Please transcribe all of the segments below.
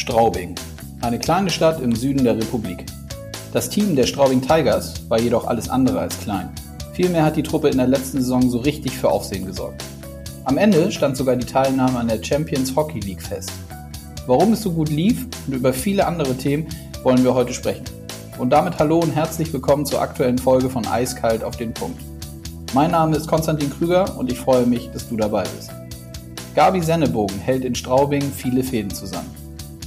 Straubing, eine kleine Stadt im Süden der Republik. Das Team der Straubing Tigers war jedoch alles andere als klein. Vielmehr hat die Truppe in der letzten Saison so richtig für Aufsehen gesorgt. Am Ende stand sogar die Teilnahme an der Champions Hockey League fest. Warum es so gut lief und über viele andere Themen wollen wir heute sprechen. Und damit hallo und herzlich willkommen zur aktuellen Folge von Eiskalt auf den Punkt. Mein Name ist Konstantin Krüger und ich freue mich, dass du dabei bist. Gabi Sennebogen hält in Straubing viele Fäden zusammen.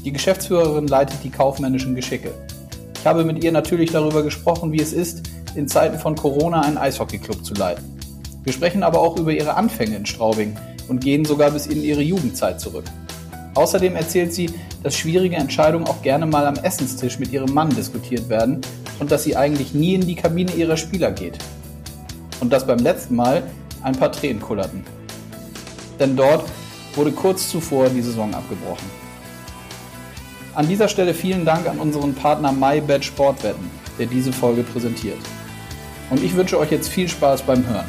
Die Geschäftsführerin leitet die kaufmännischen Geschicke. Ich habe mit ihr natürlich darüber gesprochen, wie es ist, in Zeiten von Corona einen Eishockeyclub zu leiten. Wir sprechen aber auch über ihre Anfänge in Straubing und gehen sogar bis in ihre Jugendzeit zurück. Außerdem erzählt sie, dass schwierige Entscheidungen auch gerne mal am Essenstisch mit ihrem Mann diskutiert werden und dass sie eigentlich nie in die Kabine ihrer Spieler geht. Und dass beim letzten Mal ein paar Tränen kullerten. Denn dort wurde kurz zuvor die Saison abgebrochen. An dieser Stelle vielen Dank an unseren Partner MyBet Sportwetten, der diese Folge präsentiert. Und ich wünsche euch jetzt viel Spaß beim Hören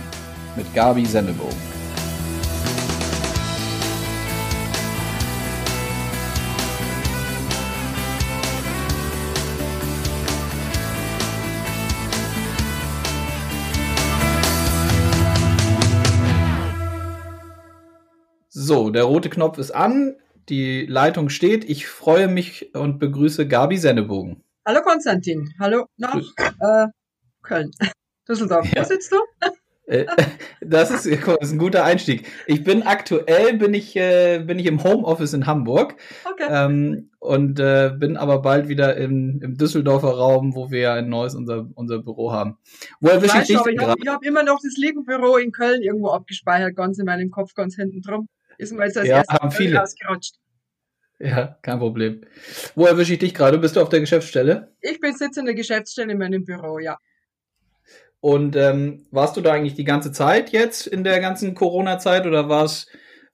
mit Gabi Sendebogen. So, der rote Knopf ist an, die Leitung steht. Ich freue mich und begrüße Gabi Sennebogen. Hallo Konstantin, hallo nach äh, Köln, Düsseldorf. Ja. Wo sitzt du? Äh, das ist, das ist, ein guter Einstieg. Ich bin aktuell bin ich äh, bin ich im Homeoffice in Hamburg okay. ähm, und äh, bin aber bald wieder im, im Düsseldorfer Raum, wo wir ja ein neues unser unser Büro haben. Wo erwische ich dich Ich habe hab immer noch das Liegenbüro in Köln irgendwo abgespeichert, ganz in meinem Kopf, ganz hinten drum. Ist mir jetzt das ja, erste haben viele. ausgerutscht. Ja, kein Problem. Wo erwische ich dich gerade? Bist du auf der Geschäftsstelle? Ich bin sitze in der Geschäftsstelle in meinem Büro, ja. Und ähm, warst du da eigentlich die ganze Zeit jetzt in der ganzen Corona-Zeit oder war es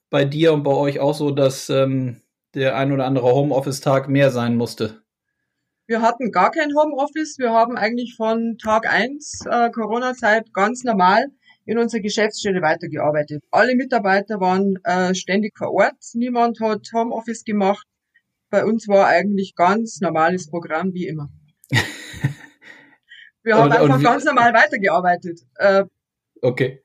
bei dir und bei euch auch so, dass ähm, der ein oder andere Homeoffice-Tag mehr sein musste? Wir hatten gar kein Homeoffice. Wir haben eigentlich von Tag eins äh, Corona-Zeit ganz normal in unserer Geschäftsstelle weitergearbeitet. Alle Mitarbeiter waren äh, ständig vor Ort. Niemand hat Homeoffice gemacht. Bei uns war eigentlich ganz normales Programm wie immer. Wir haben und, einfach und ganz normal weitergearbeitet. Äh, okay.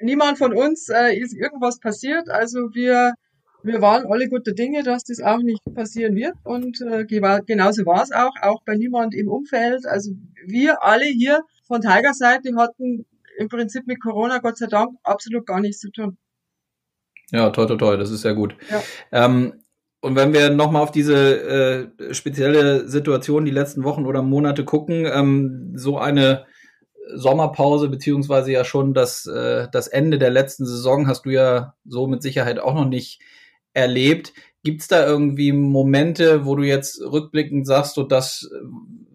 Niemand von uns äh, ist irgendwas passiert. Also wir, wir waren alle gute Dinge, dass das auch nicht passieren wird. Und äh, genauso war es auch, auch bei niemand im Umfeld. Also wir alle hier von Tiger Seite hatten im Prinzip mit Corona, Gott sei Dank, absolut gar nichts zu tun. Ja, toll, toll, toll, das ist sehr gut. Ja. Ähm, und wenn wir nochmal auf diese äh, spezielle Situation die letzten Wochen oder Monate gucken, ähm, so eine Sommerpause beziehungsweise ja schon das, äh, das Ende der letzten Saison hast du ja so mit Sicherheit auch noch nicht erlebt. Gibt es da irgendwie Momente, wo du jetzt rückblickend sagst, so das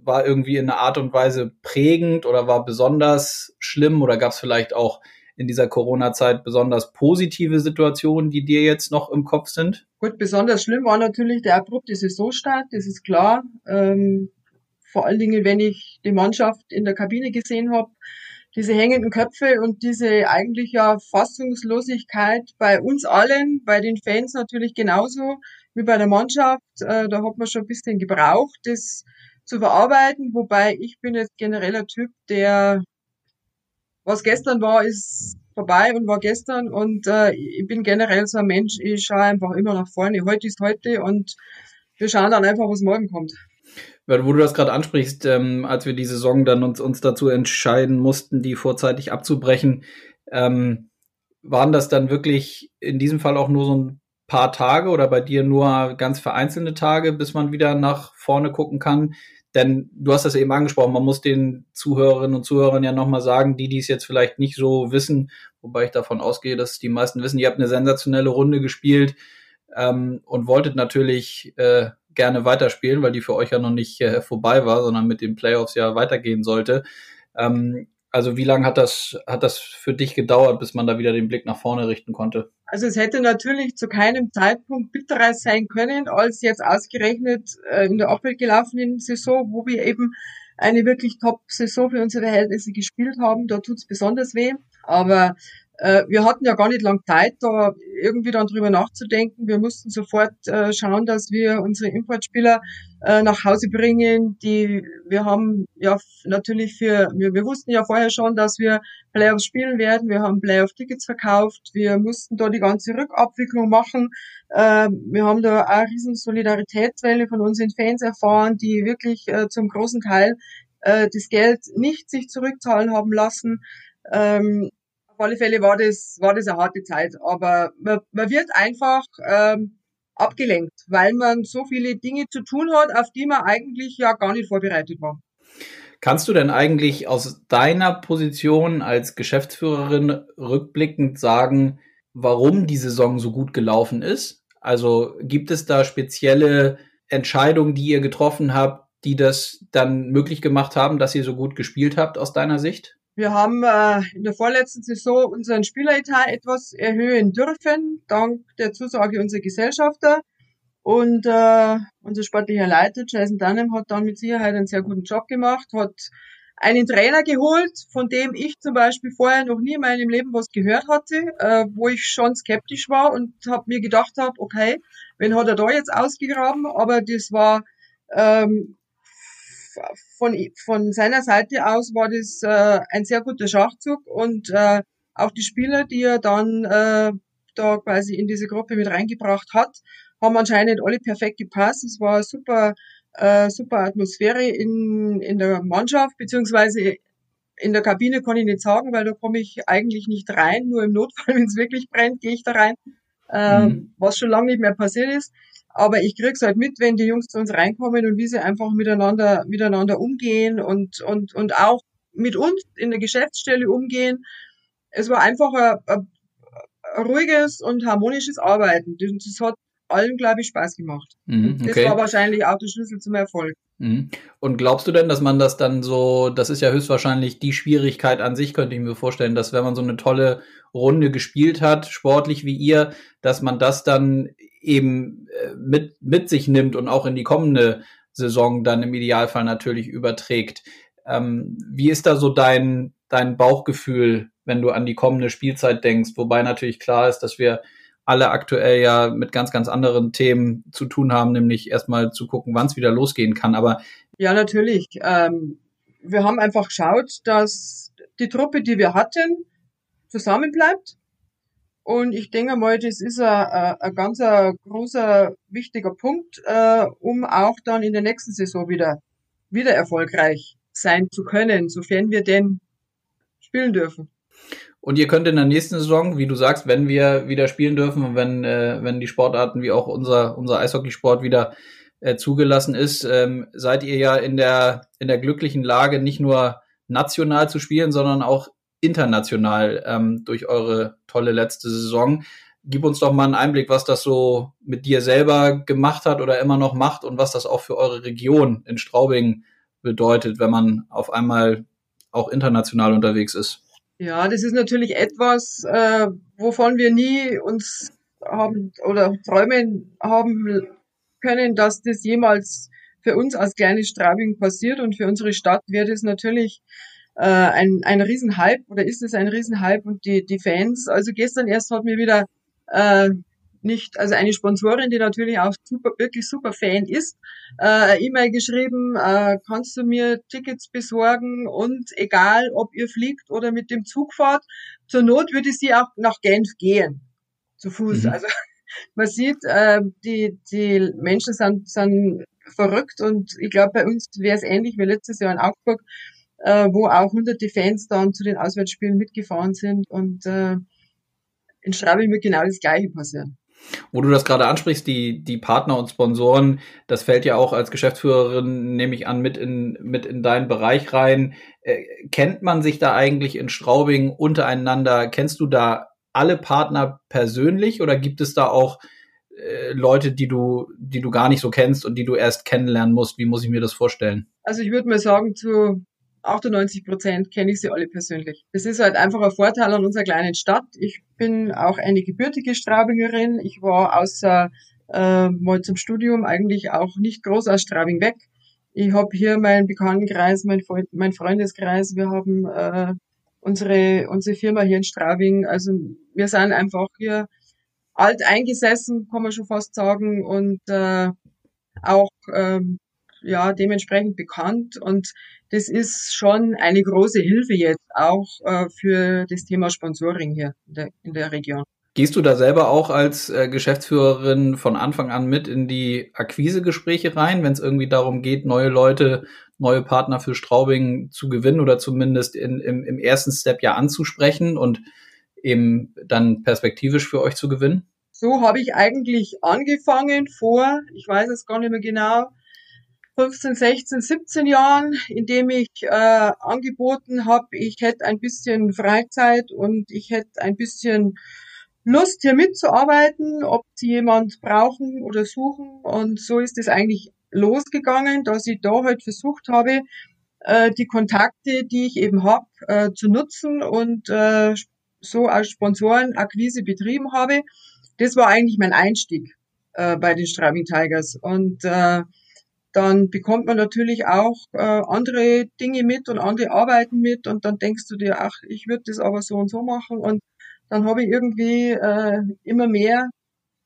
war irgendwie in einer Art und Weise prägend oder war besonders schlimm oder gab es vielleicht auch in dieser Corona-Zeit besonders positive Situationen, die dir jetzt noch im Kopf sind? Gut, besonders schlimm war natürlich der abrupte Saisonstart, das ist klar. Ähm, vor allen Dingen, wenn ich die Mannschaft in der Kabine gesehen habe, diese hängenden Köpfe und diese eigentlich ja Fassungslosigkeit bei uns allen, bei den Fans natürlich genauso wie bei der Mannschaft. Äh, da hat man schon ein bisschen gebraucht, das zu verarbeiten, wobei ich bin jetzt genereller Typ, der was gestern war, ist vorbei und war gestern und äh, ich bin generell so ein Mensch, ich schaue einfach immer nach vorne. Heute ist heute und wir schauen dann einfach, was morgen kommt. Weil, wo du das gerade ansprichst, ähm, als wir die Saison dann uns, uns dazu entscheiden mussten, die vorzeitig abzubrechen, ähm, waren das dann wirklich in diesem Fall auch nur so ein paar Tage oder bei dir nur ganz vereinzelte Tage, bis man wieder nach vorne gucken kann? Denn du hast das eben angesprochen, man muss den Zuhörerinnen und Zuhörern ja nochmal sagen, die, die es jetzt vielleicht nicht so wissen, wobei ich davon ausgehe, dass die meisten wissen, ihr habt eine sensationelle Runde gespielt ähm, und wolltet natürlich äh, gerne weiterspielen, weil die für euch ja noch nicht äh, vorbei war, sondern mit den Playoffs ja weitergehen sollte. Ähm, also wie lange hat das, hat das für dich gedauert, bis man da wieder den Blick nach vorne richten konnte? Also es hätte natürlich zu keinem Zeitpunkt bitterer sein können, als jetzt ausgerechnet äh, in der abgelaufenen Saison, wo wir eben eine wirklich Top-Saison für unsere Verhältnisse gespielt haben. Da tut's besonders weh. Aber wir hatten ja gar nicht lang Zeit, da irgendwie dann drüber nachzudenken. Wir mussten sofort äh, schauen, dass wir unsere Importspieler äh, nach Hause bringen. Die, wir haben ja natürlich für, wir, wir wussten ja vorher schon, dass wir Playoffs spielen werden. Wir haben Playoff-Tickets verkauft. Wir mussten da die ganze Rückabwicklung machen. Äh, wir haben da eine riesen Solidaritätswelle von unseren Fans erfahren, die wirklich äh, zum großen Teil äh, das Geld nicht sich zurückzahlen haben lassen. Ähm, alle Fälle war das, war das eine harte Zeit, aber man, man wird einfach ähm, abgelenkt, weil man so viele Dinge zu tun hat, auf die man eigentlich ja gar nicht vorbereitet war. Kannst du denn eigentlich aus deiner Position als Geschäftsführerin rückblickend sagen, warum die Saison so gut gelaufen ist? Also gibt es da spezielle Entscheidungen, die ihr getroffen habt, die das dann möglich gemacht haben, dass ihr so gut gespielt habt aus deiner Sicht? Wir haben äh, in der vorletzten Saison unseren Spieleretat etwas erhöhen dürfen, dank der Zusage unserer Gesellschafter. Und äh, unser sportlicher Leiter Jason Dunham hat dann mit Sicherheit einen sehr guten Job gemacht, hat einen Trainer geholt, von dem ich zum Beispiel vorher noch nie in meinem Leben was gehört hatte, äh, wo ich schon skeptisch war und habe mir gedacht habe, okay, wen hat er da jetzt ausgegraben? Aber das war ähm, von, von seiner Seite aus war das äh, ein sehr guter Schachzug und äh, auch die Spieler, die er dann äh, da quasi in diese Gruppe mit reingebracht hat, haben anscheinend alle perfekt gepasst. Es war super, äh, super Atmosphäre in, in der Mannschaft, beziehungsweise in der Kabine kann ich nicht sagen, weil da komme ich eigentlich nicht rein. Nur im Notfall, wenn es wirklich brennt, gehe ich da rein, äh, mhm. was schon lange nicht mehr passiert ist. Aber ich krieg's halt mit, wenn die Jungs zu uns reinkommen und wie sie einfach miteinander, miteinander umgehen und, und, und auch mit uns in der Geschäftsstelle umgehen. Es war einfach ein, ein, ein ruhiges und harmonisches Arbeiten. Das hat allen, glaube ich, Spaß gemacht. Mhm, okay. Das war wahrscheinlich auch der Schlüssel zum Erfolg. Mhm. Und glaubst du denn, dass man das dann so, das ist ja höchstwahrscheinlich die Schwierigkeit an sich, könnte ich mir vorstellen, dass wenn man so eine tolle Runde gespielt hat, sportlich wie ihr, dass man das dann eben äh, mit, mit sich nimmt und auch in die kommende Saison dann im Idealfall natürlich überträgt. Ähm, wie ist da so dein, dein Bauchgefühl, wenn du an die kommende Spielzeit denkst? Wobei natürlich klar ist, dass wir alle aktuell ja mit ganz, ganz anderen Themen zu tun haben, nämlich erstmal zu gucken, wann es wieder losgehen kann. Aber ja, natürlich. Ähm, wir haben einfach geschaut, dass die Truppe, die wir hatten, zusammenbleibt. Und ich denke mal, das ist ein, ganz großer, wichtiger Punkt, äh, um auch dann in der nächsten Saison wieder, wieder erfolgreich sein zu können, sofern wir denn spielen dürfen. Und ihr könnt in der nächsten Saison, wie du sagst, wenn wir wieder spielen dürfen und wenn, äh, wenn die Sportarten wie auch unser, unser Eishockeysport wieder äh, zugelassen ist, ähm, seid ihr ja in der, in der glücklichen Lage, nicht nur national zu spielen, sondern auch international ähm, durch eure tolle letzte Saison. Gib uns doch mal einen Einblick, was das so mit dir selber gemacht hat oder immer noch macht und was das auch für eure Region in Straubing bedeutet, wenn man auf einmal auch international unterwegs ist. Ja, das ist natürlich etwas, äh, wovon wir nie uns haben oder träumen haben können, dass das jemals für uns als kleines Straubing passiert und für unsere Stadt wird es natürlich äh, ein, ein Riesenhype oder ist es ein Riesenhype und die, die Fans, also gestern erst hat mir wieder äh, nicht, also eine Sponsorin, die natürlich auch super, wirklich super Fan ist, äh, E-Mail geschrieben, äh, kannst du mir Tickets besorgen und egal, ob ihr fliegt oder mit dem Zug fahrt, zur Not würde sie auch nach Genf gehen, zu Fuß. Mhm. Also man sieht, äh, die, die Menschen sind, sind verrückt und ich glaube, bei uns wäre es ähnlich wie letztes Jahr in Augsburg äh, wo auch hunderte Fans dann zu den Auswärtsspielen mitgefahren sind und äh, in Straubing wird genau das Gleiche passieren. Wo du das gerade ansprichst, die, die Partner und Sponsoren, das fällt ja auch als Geschäftsführerin, nehme ich an, mit in, mit in deinen Bereich rein. Äh, kennt man sich da eigentlich in Straubing untereinander? Kennst du da alle Partner persönlich oder gibt es da auch äh, Leute, die du, die du gar nicht so kennst und die du erst kennenlernen musst? Wie muss ich mir das vorstellen? Also ich würde mal sagen, zu 98 Prozent kenne ich sie alle persönlich. Das ist halt einfach ein Vorteil an unserer kleinen Stadt. Ich bin auch eine gebürtige Straubingerin. Ich war außer äh, mal zum Studium eigentlich auch nicht groß aus Straubing weg. Ich habe hier meinen Bekanntenkreis, mein, mein Freundeskreis. Wir haben äh, unsere, unsere Firma hier in Straubing. Also wir sind einfach hier alt eingesessen, kann man schon fast sagen, und äh, auch ähm, ja dementsprechend bekannt. Und das ist schon eine große Hilfe jetzt auch äh, für das Thema Sponsoring hier in der, in der Region. Gehst du da selber auch als äh, Geschäftsführerin von Anfang an mit in die Akquisegespräche rein, wenn es irgendwie darum geht, neue Leute, neue Partner für Straubing zu gewinnen oder zumindest in, im, im ersten Step ja anzusprechen und eben dann perspektivisch für euch zu gewinnen? So habe ich eigentlich angefangen vor, ich weiß es gar nicht mehr genau, 15, 16, 17 Jahren, indem ich äh, angeboten habe, ich hätte ein bisschen Freizeit und ich hätte ein bisschen Lust, hier mitzuarbeiten, ob sie jemand brauchen oder suchen. Und so ist es eigentlich losgegangen, dass ich da halt versucht habe, äh, die Kontakte, die ich eben habe, äh, zu nutzen und äh, so als Sponsorenakquise betrieben habe. Das war eigentlich mein Einstieg äh, bei den Straubing Tigers. Und äh, dann bekommt man natürlich auch äh, andere Dinge mit und andere Arbeiten mit und dann denkst du dir, ach, ich würde das aber so und so machen. Und dann habe ich irgendwie äh, immer mehr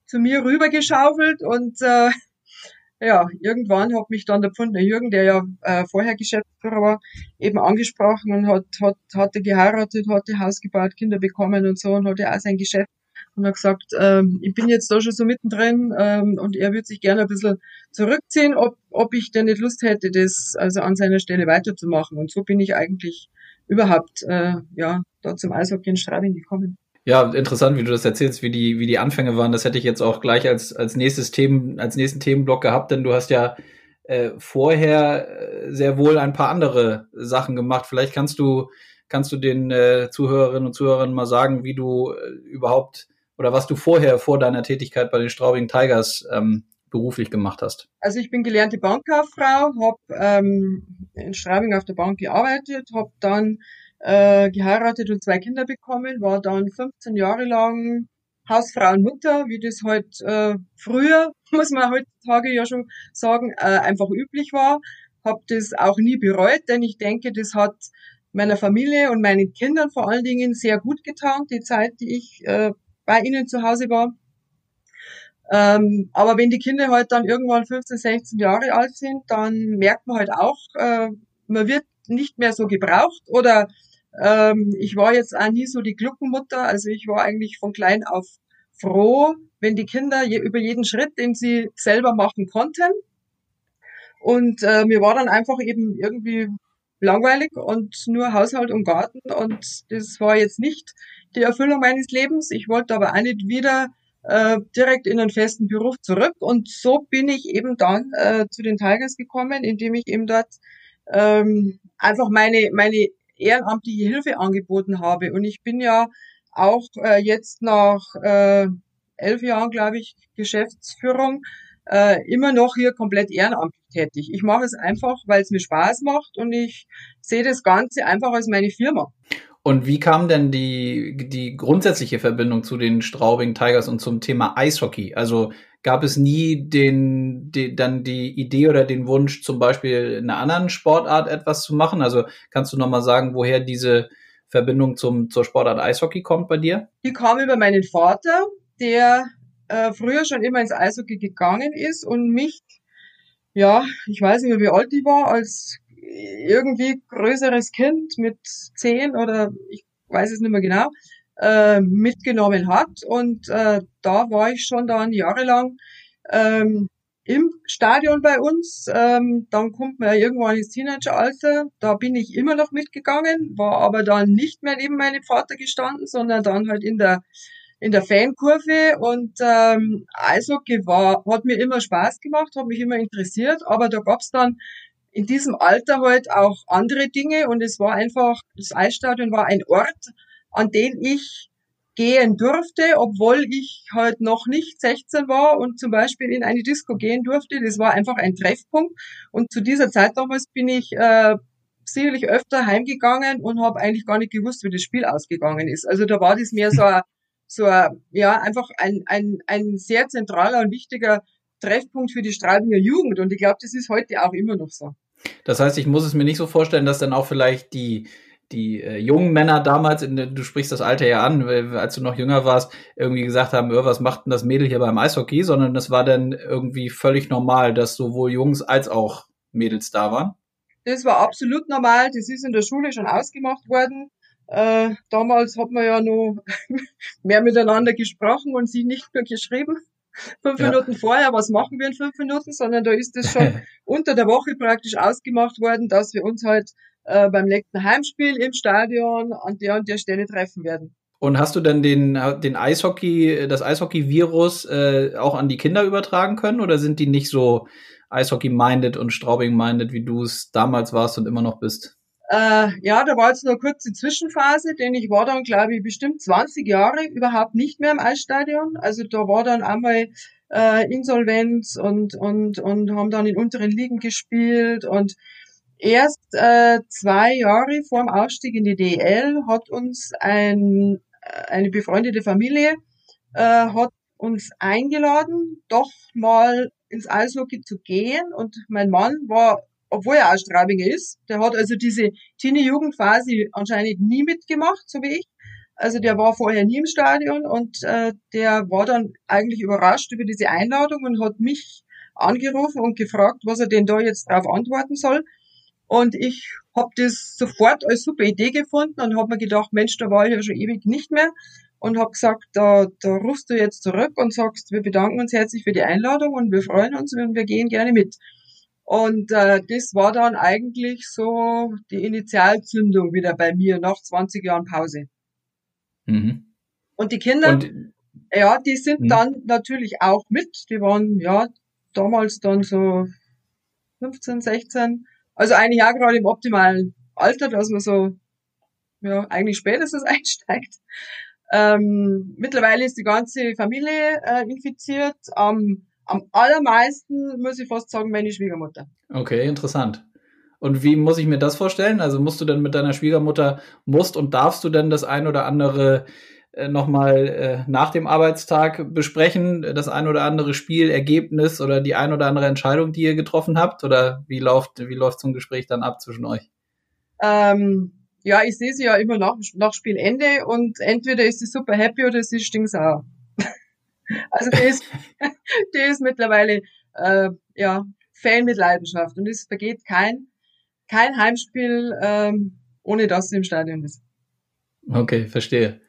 zu mir rübergeschaufelt und äh, ja, irgendwann hat mich dann der Pfundner Jürgen, der ja äh, vorher Geschäftsführer war, eben angesprochen und hat, hat, hatte geheiratet, hatte Haus gebaut, Kinder bekommen und so und hatte auch sein Geschäft und hat gesagt, ähm, ich bin jetzt da schon so mittendrin ähm, und er würde sich gerne ein bisschen zurückziehen, ob, ob ich denn nicht Lust hätte, das also an seiner Stelle weiterzumachen. Und so bin ich eigentlich überhaupt äh, ja da zum Eishockey in Straubing gekommen. Ja, interessant, wie du das erzählst, wie die, wie die Anfänge waren. Das hätte ich jetzt auch gleich als, als nächstes Themen, als nächsten Themenblock gehabt, denn du hast ja äh, vorher äh, sehr wohl ein paar andere Sachen gemacht. Vielleicht kannst du, kannst du den äh, Zuhörerinnen und Zuhörern mal sagen, wie du äh, überhaupt oder was du vorher vor deiner Tätigkeit bei den Straubing Tigers ähm, beruflich gemacht hast? Also ich bin gelernte Bankkauffrau, habe ähm, in Straubing auf der Bank gearbeitet, habe dann äh, geheiratet und zwei Kinder bekommen, war dann 15 Jahre lang Hausfrau und Mutter, wie das halt äh, früher, muss man heutzutage ja schon sagen, äh, einfach üblich war. Habe das auch nie bereut, denn ich denke, das hat meiner Familie und meinen Kindern vor allen Dingen sehr gut getan, die Zeit, die ich äh, bei ihnen zu Hause war. Ähm, aber wenn die Kinder halt dann irgendwann 15, 16 Jahre alt sind, dann merkt man halt auch, äh, man wird nicht mehr so gebraucht oder ähm, ich war jetzt auch nie so die Gluckenmutter, also ich war eigentlich von klein auf froh, wenn die Kinder je, über jeden Schritt, den sie selber machen konnten. Und äh, mir war dann einfach eben irgendwie langweilig und nur Haushalt und Garten. Und das war jetzt nicht die Erfüllung meines Lebens. Ich wollte aber auch nicht wieder äh, direkt in einen festen Beruf zurück. Und so bin ich eben dann äh, zu den Tigers gekommen, indem ich eben dort ähm, einfach meine meine ehrenamtliche Hilfe angeboten habe. Und ich bin ja auch äh, jetzt nach äh, elf Jahren, glaube ich, Geschäftsführung äh, immer noch hier komplett ehrenamtlich tätig. Ich mache es einfach, weil es mir Spaß macht und ich sehe das Ganze einfach als meine Firma. Und wie kam denn die, die grundsätzliche Verbindung zu den Straubing Tigers und zum Thema Eishockey? Also gab es nie den, den, dann die Idee oder den Wunsch, zum Beispiel in einer anderen Sportart etwas zu machen? Also kannst du nochmal sagen, woher diese Verbindung zum, zur Sportart Eishockey kommt bei dir? Die kam über meinen Vater, der äh, früher schon immer ins Eishockey gegangen ist und mich, ja, ich weiß nicht mehr, wie alt ich war, als irgendwie größeres Kind mit zehn oder ich weiß es nicht mehr genau, äh, mitgenommen hat. Und äh, da war ich schon dann jahrelang ähm, im Stadion bei uns. Ähm, dann kommt man ja irgendwann ins Teenageralter. Da bin ich immer noch mitgegangen, war aber dann nicht mehr neben meinem Vater gestanden, sondern dann halt in der in der Fankurve und ähm, Eishockey war, hat mir immer Spaß gemacht, hat mich immer interessiert, aber da gab's dann in diesem Alter halt auch andere Dinge und es war einfach, das Eisstadion war ein Ort, an den ich gehen durfte, obwohl ich halt noch nicht 16 war und zum Beispiel in eine Disco gehen durfte. Das war einfach ein Treffpunkt. Und zu dieser Zeit damals bin ich äh, sicherlich öfter heimgegangen und habe eigentlich gar nicht gewusst, wie das Spiel ausgegangen ist. Also da war das mehr so ein, so ja, einfach ein, ein, ein sehr zentraler und wichtiger Treffpunkt für die Straubinger Jugend. Und ich glaube, das ist heute auch immer noch so. Das heißt, ich muss es mir nicht so vorstellen, dass dann auch vielleicht die, die äh, jungen Männer damals, in, du sprichst das Alter ja an, als du noch jünger warst, irgendwie gesagt haben, oh, was macht denn das Mädel hier beim Eishockey, sondern das war dann irgendwie völlig normal, dass sowohl Jungs als auch Mädels da waren. Das war absolut normal, das ist in der Schule schon ausgemacht worden. Äh, damals hat man ja noch mehr miteinander gesprochen und sie nicht nur geschrieben. Fünf ja. Minuten vorher, was machen wir in fünf Minuten, sondern da ist es schon unter der Woche praktisch ausgemacht worden, dass wir uns halt äh, beim nächsten Heimspiel im Stadion an der und der Stelle treffen werden. Und hast du denn den, den Eishockey, das Eishockey-Virus äh, auch an die Kinder übertragen können oder sind die nicht so Eishockey-minded und Straubing-minded, wie du es damals warst und immer noch bist? Äh, ja, da war jetzt nur kurz die Zwischenphase, denn ich war dann, glaube ich, bestimmt 20 Jahre überhaupt nicht mehr im Eisstadion. Also da war dann einmal äh, Insolvenz und, und, und haben dann in unteren Ligen gespielt und erst äh, zwei Jahre vor dem Aufstieg in die DL hat uns ein, äh, eine befreundete Familie äh, hat uns eingeladen, doch mal ins Eishockey zu gehen. Und mein Mann war, obwohl er aus Straubinger ist, der hat also diese Teenie-Jugendphase anscheinend nie mitgemacht, so wie ich. Also der war vorher nie im Stadion und äh, der war dann eigentlich überrascht über diese Einladung und hat mich angerufen und gefragt, was er denn da jetzt darauf antworten soll. Und ich habe das sofort als super Idee gefunden und habe mir gedacht, Mensch, da war ich ja schon ewig nicht mehr und habe gesagt, da, da rufst du jetzt zurück und sagst, wir bedanken uns herzlich für die Einladung und wir freuen uns und wir gehen gerne mit. Und äh, das war dann eigentlich so die Initialzündung wieder bei mir nach 20 Jahren Pause. Mhm. Und die Kinder, und, ja, die sind mh. dann natürlich auch mit. Die waren ja damals dann so 15, 16 also eigentlich auch gerade im optimalen Alter, dass man so, ja, eigentlich spätestens einsteigt. Ähm, mittlerweile ist die ganze Familie äh, infiziert. Ähm, am allermeisten muss ich fast sagen, meine Schwiegermutter. Okay, interessant. Und wie muss ich mir das vorstellen? Also musst du denn mit deiner Schwiegermutter, musst und darfst du denn das ein oder andere äh, nochmal äh, nach dem Arbeitstag besprechen, das ein oder andere Spielergebnis oder die ein oder andere Entscheidung, die ihr getroffen habt? Oder wie läuft, wie läuft so ein Gespräch dann ab zwischen euch? Ähm, ja, ich sehe sie ja immer nach, nach Spielende und entweder ist sie super happy oder sie ist stinksauer. Also die ist, die ist mittlerweile äh, ja, Fan mit Leidenschaft und es vergeht kein, kein Heimspiel, ähm, ohne dass sie im Stadion ist. Okay, verstehe.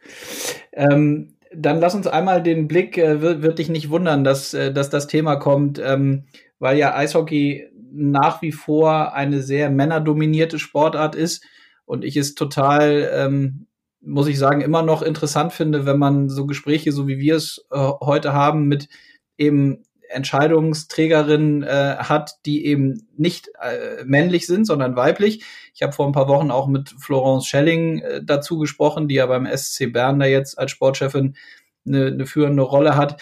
Ähm, dann lass uns einmal den Blick, äh, wird, wird dich nicht wundern, dass, äh, dass das Thema kommt, ähm, weil ja Eishockey nach wie vor eine sehr männerdominierte Sportart ist und ich es total, ähm, muss ich sagen, immer noch interessant finde, wenn man so Gespräche, so wie wir es äh, heute haben, mit eben Entscheidungsträgerinnen äh, hat, die eben nicht äh, männlich sind, sondern weiblich. Ich habe vor ein paar Wochen auch mit Florence Schelling äh, dazu gesprochen, die ja beim SC Bern da jetzt als Sportchefin eine, eine führende Rolle hat.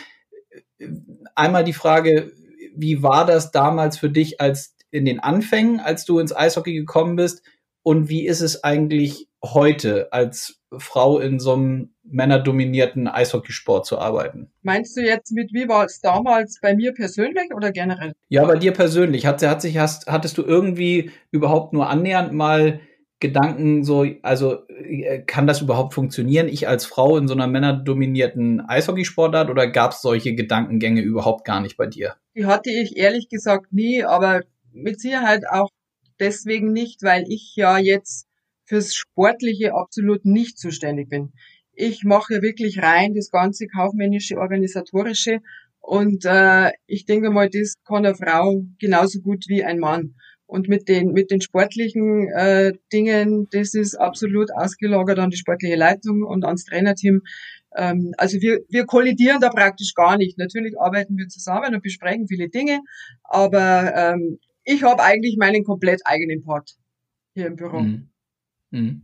Einmal die Frage, wie war das damals für dich als in den Anfängen, als du ins Eishockey gekommen bist? Und wie ist es eigentlich heute als Frau in so einem männerdominierten Eishockeysport zu arbeiten. Meinst du jetzt mit, wie war es damals bei mir persönlich oder generell? Ja, bei dir persönlich. Hat, hat sich, hast, hattest du irgendwie überhaupt nur annähernd mal Gedanken so, also äh, kann das überhaupt funktionieren? Ich als Frau in so einer männerdominierten Eishockeysportart oder gab es solche Gedankengänge überhaupt gar nicht bei dir? Die hatte ich ehrlich gesagt nie, aber mit Sicherheit auch deswegen nicht, weil ich ja jetzt fürs Sportliche absolut nicht zuständig bin. Ich mache wirklich rein das ganze kaufmännische, organisatorische und äh, ich denke mal, das kann eine Frau genauso gut wie ein Mann. Und mit den, mit den sportlichen äh, Dingen, das ist absolut ausgelagert an die sportliche Leitung und ans Trainerteam. Ähm, also wir, wir kollidieren da praktisch gar nicht. Natürlich arbeiten wir zusammen und besprechen viele Dinge, aber ähm, ich habe eigentlich meinen komplett eigenen Part hier im Büro. Mhm. Mhm.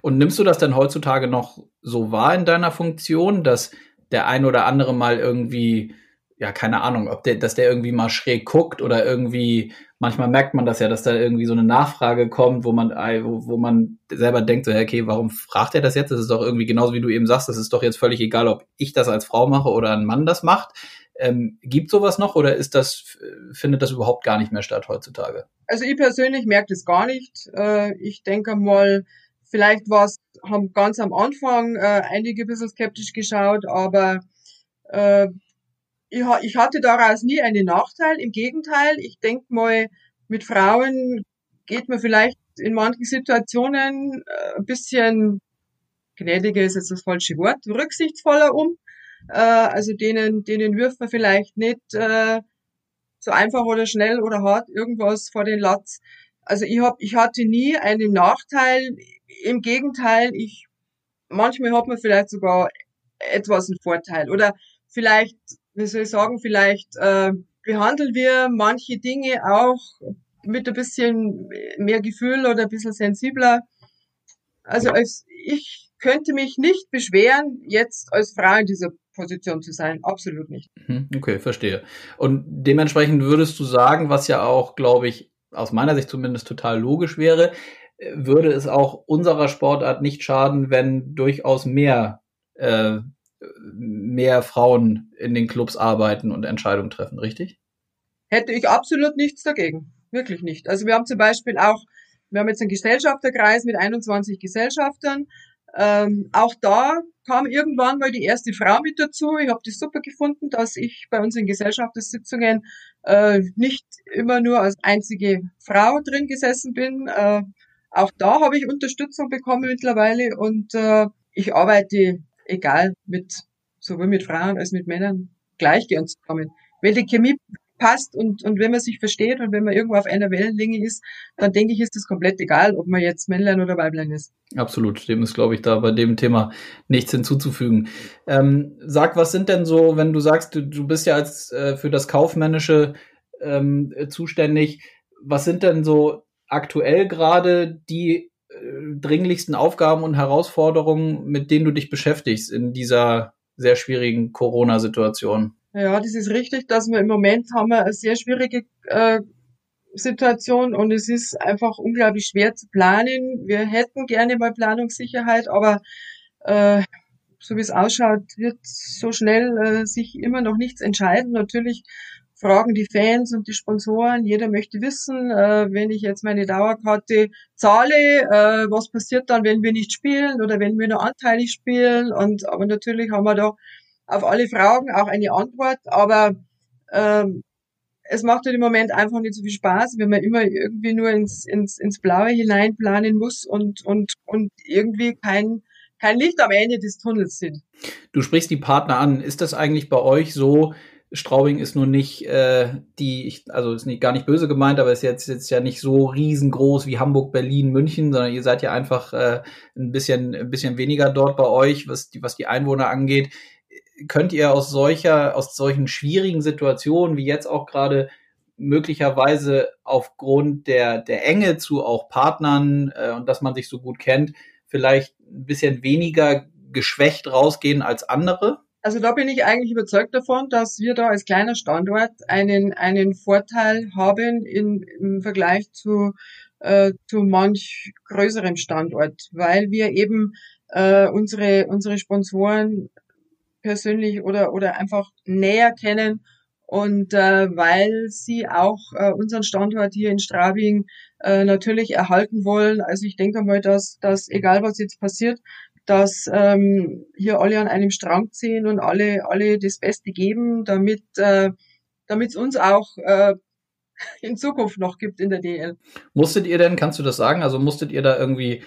Und nimmst du das denn heutzutage noch so wahr in deiner Funktion, dass der ein oder andere mal irgendwie, ja, keine Ahnung, ob der, dass der irgendwie mal schräg guckt oder irgendwie, manchmal merkt man das ja, dass da irgendwie so eine Nachfrage kommt, wo man, wo, wo man selber denkt, so, okay, warum fragt er das jetzt? Das ist doch irgendwie genauso wie du eben sagst, das ist doch jetzt völlig egal, ob ich das als Frau mache oder ein Mann das macht. Ähm, gibt sowas noch oder ist das, findet das überhaupt gar nicht mehr statt heutzutage? Also ich persönlich merke das gar nicht. Äh, ich denke mal, vielleicht was haben ganz am Anfang äh, einige ein bisschen skeptisch geschaut, aber äh, ich, hatte daraus nie einen Nachteil. Im Gegenteil, ich denke mal, mit Frauen geht man vielleicht in manchen Situationen ein bisschen gnädiger ist jetzt das falsche Wort, rücksichtsvoller um. Äh, also denen, denen wirft man vielleicht nicht äh, so einfach oder schnell oder hart irgendwas vor den Latz. Also ich hab, ich hatte nie einen Nachteil. Im Gegenteil, ich manchmal hat man vielleicht sogar etwas einen Vorteil oder vielleicht, wie soll ich sagen, vielleicht äh, behandeln wir manche Dinge auch mit ein bisschen mehr Gefühl oder ein bisschen sensibler. Also als ich könnte mich nicht beschweren, jetzt als Frau in dieser Position zu sein. Absolut nicht. Mhm, okay, verstehe. Und dementsprechend würdest du sagen, was ja auch, glaube ich, aus meiner Sicht zumindest total logisch wäre, würde es auch unserer Sportart nicht schaden, wenn durchaus mehr, äh, mehr Frauen in den Clubs arbeiten und Entscheidungen treffen, richtig? Hätte ich absolut nichts dagegen. Wirklich nicht. Also wir haben zum Beispiel auch, wir haben jetzt einen Gesellschafterkreis mit 21 Gesellschaftern. Ähm, auch da kam irgendwann mal die erste Frau mit dazu. Ich habe das super gefunden, dass ich bei unseren Gesellschaftssitzungen äh, nicht immer nur als einzige Frau drin gesessen bin. Äh, auch da habe ich Unterstützung bekommen mittlerweile und äh, ich arbeite egal mit sowohl mit Frauen als mit Männern gleich gern zusammen. Weil die Chemie passt und, und wenn man sich versteht und wenn man irgendwo auf einer Wellenlänge ist, dann denke ich, ist es komplett egal, ob man jetzt Männlein oder Weiblein ist. Absolut, dem ist, glaube ich, da bei dem Thema nichts hinzuzufügen. Ähm, sag, was sind denn so, wenn du sagst, du, du bist ja als äh, für das Kaufmännische ähm, zuständig, was sind denn so aktuell gerade die äh, dringlichsten Aufgaben und Herausforderungen, mit denen du dich beschäftigst in dieser sehr schwierigen Corona-Situation? Ja, das ist richtig, dass wir im Moment haben wir eine sehr schwierige äh, Situation und es ist einfach unglaublich schwer zu planen. Wir hätten gerne mal Planungssicherheit, aber äh, so wie es ausschaut, wird so schnell äh, sich immer noch nichts entscheiden. Natürlich fragen die Fans und die Sponsoren, jeder möchte wissen, äh, wenn ich jetzt meine Dauerkarte zahle, äh, was passiert dann, wenn wir nicht spielen oder wenn wir nur anteilig spielen. Und aber natürlich haben wir da auf alle Fragen auch eine Antwort, aber ähm, es macht halt im Moment einfach nicht so viel Spaß, wenn man immer irgendwie nur ins, ins, ins Blaue hineinplanen muss und, und, und irgendwie kein, kein Licht am Ende des Tunnels sind. Du sprichst die Partner an. Ist das eigentlich bei euch so? Straubing ist nur nicht äh, die, also ist nicht gar nicht böse gemeint, aber ist jetzt jetzt ja nicht so riesengroß wie Hamburg, Berlin, München, sondern ihr seid ja einfach äh, ein bisschen ein bisschen weniger dort bei euch, was die was die Einwohner angeht könnt ihr aus solcher, aus solchen schwierigen Situationen wie jetzt auch gerade möglicherweise aufgrund der, der Enge zu auch Partnern äh, und dass man sich so gut kennt, vielleicht ein bisschen weniger geschwächt rausgehen als andere? Also da bin ich eigentlich überzeugt davon, dass wir da als kleiner Standort einen, einen Vorteil haben in, im Vergleich zu, äh, zu manch größerem Standort, weil wir eben äh, unsere, unsere Sponsoren persönlich oder, oder einfach näher kennen und äh, weil sie auch äh, unseren Standort hier in Straubing äh, natürlich erhalten wollen. Also ich denke mal, dass, dass egal was jetzt passiert, dass ähm, hier alle an einem Strang ziehen und alle alle das Beste geben, damit äh, es uns auch äh, in Zukunft noch gibt in der DL. Musstet ihr denn, kannst du das sagen? Also musstet ihr da irgendwie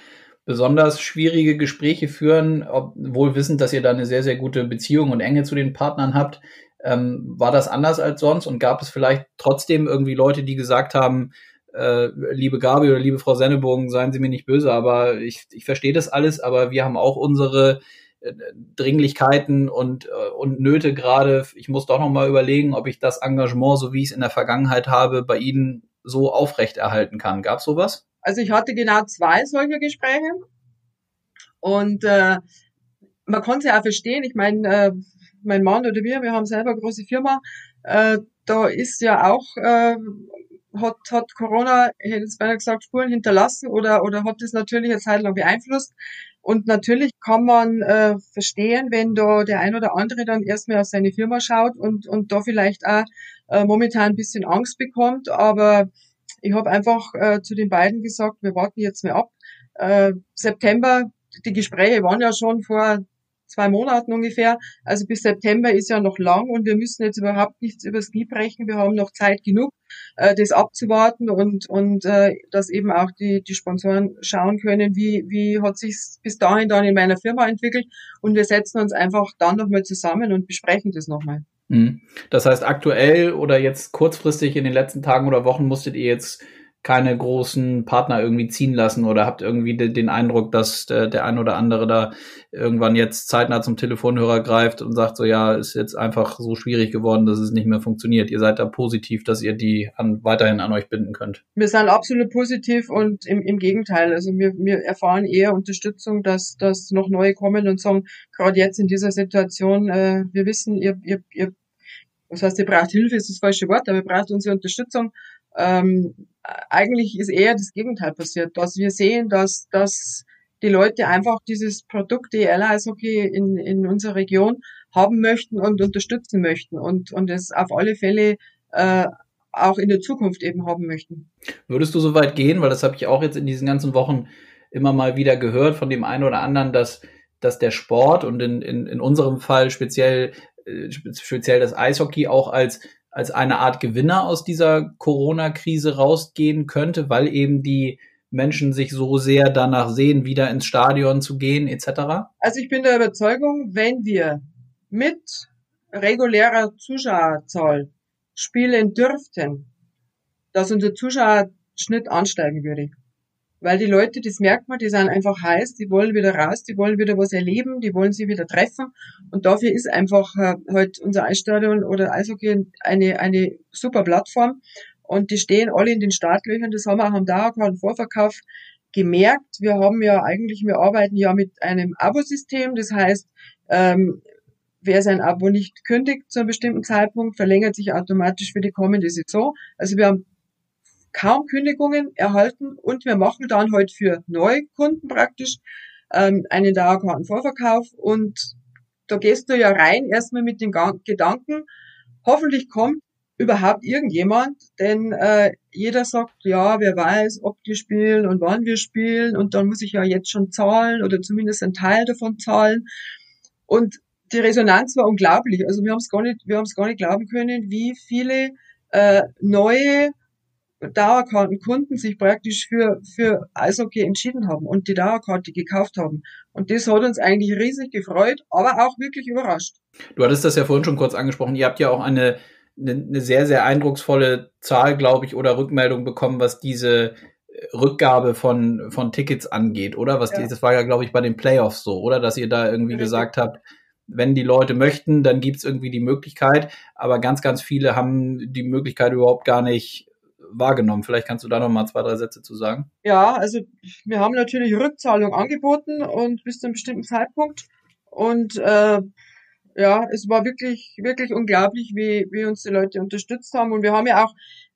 besonders schwierige Gespräche führen, obwohl wissend, dass ihr da eine sehr, sehr gute Beziehung und Enge zu den Partnern habt. Ähm, war das anders als sonst und gab es vielleicht trotzdem irgendwie Leute, die gesagt haben, äh, liebe Gabi oder liebe Frau Sennebogen, seien Sie mir nicht böse, aber ich, ich verstehe das alles, aber wir haben auch unsere äh, Dringlichkeiten und, äh, und Nöte gerade. Ich muss doch noch mal überlegen, ob ich das Engagement, so wie ich es in der Vergangenheit habe, bei Ihnen so aufrechterhalten kann. Gab es sowas? Also ich hatte genau zwei solcher Gespräche und äh, man konnte ja auch verstehen. Ich meine, äh, mein Mann oder wir, wir haben selber eine große Firma. Äh, da ist ja auch äh, hat, hat Corona, ich hätte jetzt beinahe gesagt, Spuren hinterlassen oder, oder hat das natürlich eine Zeit lang beeinflusst. Und natürlich kann man äh, verstehen, wenn da der ein oder andere dann erstmal auf seine Firma schaut und, und da vielleicht auch äh, momentan ein bisschen Angst bekommt. Aber ich habe einfach äh, zu den beiden gesagt, wir warten jetzt mal ab. äh, September, die Gespräche waren ja schon vor zwei Monaten ungefähr. Also bis September ist ja noch lang und wir müssen jetzt überhaupt nichts übers Knie brechen. Wir haben noch Zeit genug, äh, das abzuwarten und, und äh, dass eben auch die, die Sponsoren schauen können, wie, wie hat sich bis dahin dann in meiner Firma entwickelt. Und wir setzen uns einfach dann nochmal zusammen und besprechen das nochmal. Mhm. Das heißt, aktuell oder jetzt kurzfristig in den letzten Tagen oder Wochen musstet ihr jetzt keine großen Partner irgendwie ziehen lassen oder habt irgendwie de den Eindruck, dass der, der ein oder andere da irgendwann jetzt zeitnah zum Telefonhörer greift und sagt so, ja, ist jetzt einfach so schwierig geworden, dass es nicht mehr funktioniert. Ihr seid da positiv, dass ihr die an, weiterhin an euch binden könnt. Wir sind absolut positiv und im, im Gegenteil. Also wir, wir erfahren eher Unterstützung, dass, dass noch neue kommen und sagen, gerade jetzt in dieser Situation, äh, wir wissen, ihr, ihr, ihr was heißt, ihr braucht Hilfe, ist das falsche Wort, aber ihr braucht unsere Unterstützung ähm, eigentlich ist eher das Gegenteil passiert, dass wir sehen, dass, dass die Leute einfach dieses Produkt DL Eishockey in, in unserer Region haben möchten und unterstützen möchten und, und es auf alle Fälle äh, auch in der Zukunft eben haben möchten. Würdest du so weit gehen, weil das habe ich auch jetzt in diesen ganzen Wochen immer mal wieder gehört von dem einen oder anderen, dass, dass der Sport und in, in, in unserem Fall speziell, speziell das Eishockey auch als als eine Art Gewinner aus dieser Corona-Krise rausgehen könnte, weil eben die Menschen sich so sehr danach sehen, wieder ins Stadion zu gehen, etc.? Also ich bin der Überzeugung, wenn wir mit regulärer Zuschauerzahl spielen dürften, dass unser Zuschauerschnitt ansteigen würde. Weil die Leute, das merkt man, die sind einfach heiß, die wollen wieder raus, die wollen wieder was erleben, die wollen sich wieder treffen. Und dafür ist einfach äh, halt unser Eisstadion oder Eishockey eine, eine super Plattform. Und die stehen alle in den Startlöchern. Das haben wir auch am Dauerkarten-Vorverkauf gemerkt. Wir haben ja eigentlich, wir arbeiten ja mit einem Abosystem. Das heißt, ähm, wer sein Abo nicht kündigt zu einem bestimmten Zeitpunkt, verlängert sich automatisch für die kommende Saison. Also wir haben kaum Kündigungen erhalten und wir machen dann halt für Neukunden praktisch ähm, einen Dauerkartenvorverkauf und da gehst du ja rein erstmal mit dem Gedanken, hoffentlich kommt überhaupt irgendjemand, denn äh, jeder sagt, ja, wer weiß, ob die spielen und wann wir spielen und dann muss ich ja jetzt schon zahlen oder zumindest einen Teil davon zahlen und die Resonanz war unglaublich. Also wir haben es gar nicht, wir haben es gar nicht glauben können, wie viele äh, neue Dauerkartenkunden sich praktisch für, für Eishockey entschieden haben und die Dauerkarte gekauft haben. Und das hat uns eigentlich riesig gefreut, aber auch wirklich überrascht. Du hattest das ja vorhin schon kurz angesprochen. Ihr habt ja auch eine, eine, eine sehr, sehr eindrucksvolle Zahl, glaube ich, oder Rückmeldung bekommen, was diese Rückgabe von, von Tickets angeht, oder? Was ja. die, das war ja, glaube ich, bei den Playoffs so, oder? Dass ihr da irgendwie Richtig. gesagt habt, wenn die Leute möchten, dann gibt's irgendwie die Möglichkeit. Aber ganz, ganz viele haben die Möglichkeit überhaupt gar nicht wahrgenommen. Vielleicht kannst du da noch mal zwei, drei Sätze zu sagen. Ja, also wir haben natürlich Rückzahlung angeboten und bis zu einem bestimmten Zeitpunkt. Und äh, ja, es war wirklich, wirklich unglaublich, wie, wie uns die Leute unterstützt haben. Und wir haben ja auch,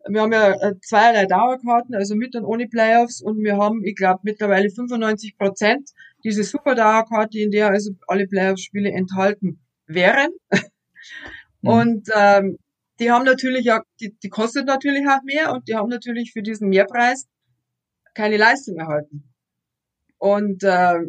wir haben ja äh, zweierlei Dauerkarten, also mit und ohne Playoffs. Und wir haben, ich glaube, mittlerweile 95 Prozent diese Super Dauerkarte, in der also alle Playoffs-Spiele enthalten wären. Mhm. Und ähm, die haben natürlich ja, die, die kostet natürlich auch mehr und die haben natürlich für diesen Mehrpreis keine Leistung erhalten. Und äh,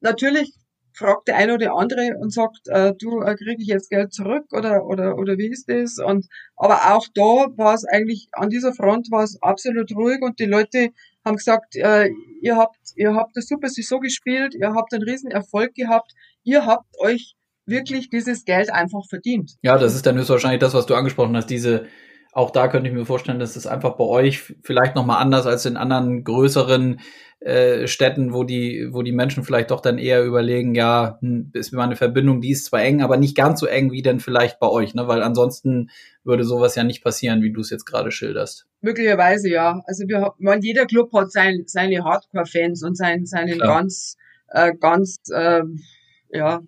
natürlich fragt der eine oder andere und sagt, äh, du äh, kriege ich jetzt Geld zurück oder oder oder wie ist das? Und aber auch da war es eigentlich an dieser Front war es absolut ruhig und die Leute haben gesagt, äh, ihr habt ihr habt das super so gespielt, ihr habt einen riesen Erfolg gehabt, ihr habt euch wirklich dieses Geld einfach verdient. Ja, das ist dann höchstwahrscheinlich das, was du angesprochen hast, diese auch da könnte ich mir vorstellen, dass es einfach bei euch vielleicht nochmal anders als in anderen größeren äh, Städten, wo die, wo die Menschen vielleicht doch dann eher überlegen, ja, hm, ist mir eine Verbindung, die ist zwar eng, aber nicht ganz so eng wie denn vielleicht bei euch, ne? Weil ansonsten würde sowas ja nicht passieren, wie du es jetzt gerade schilderst. Möglicherweise ja. Also wir haben, jeder Club hat sein, seine Hardcore-Fans und sein, seinen Klar. ganz, äh, ganz äh, ja,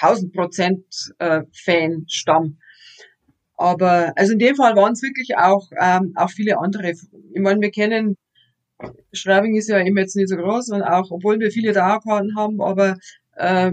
1000 Prozent äh, Fan-Stamm. Aber also in dem Fall waren es wirklich auch, ähm, auch viele andere. Ich meine, wir kennen, Schreibing ist ja eben jetzt nicht so groß und auch, obwohl wir viele Dauerkarten haben, aber äh,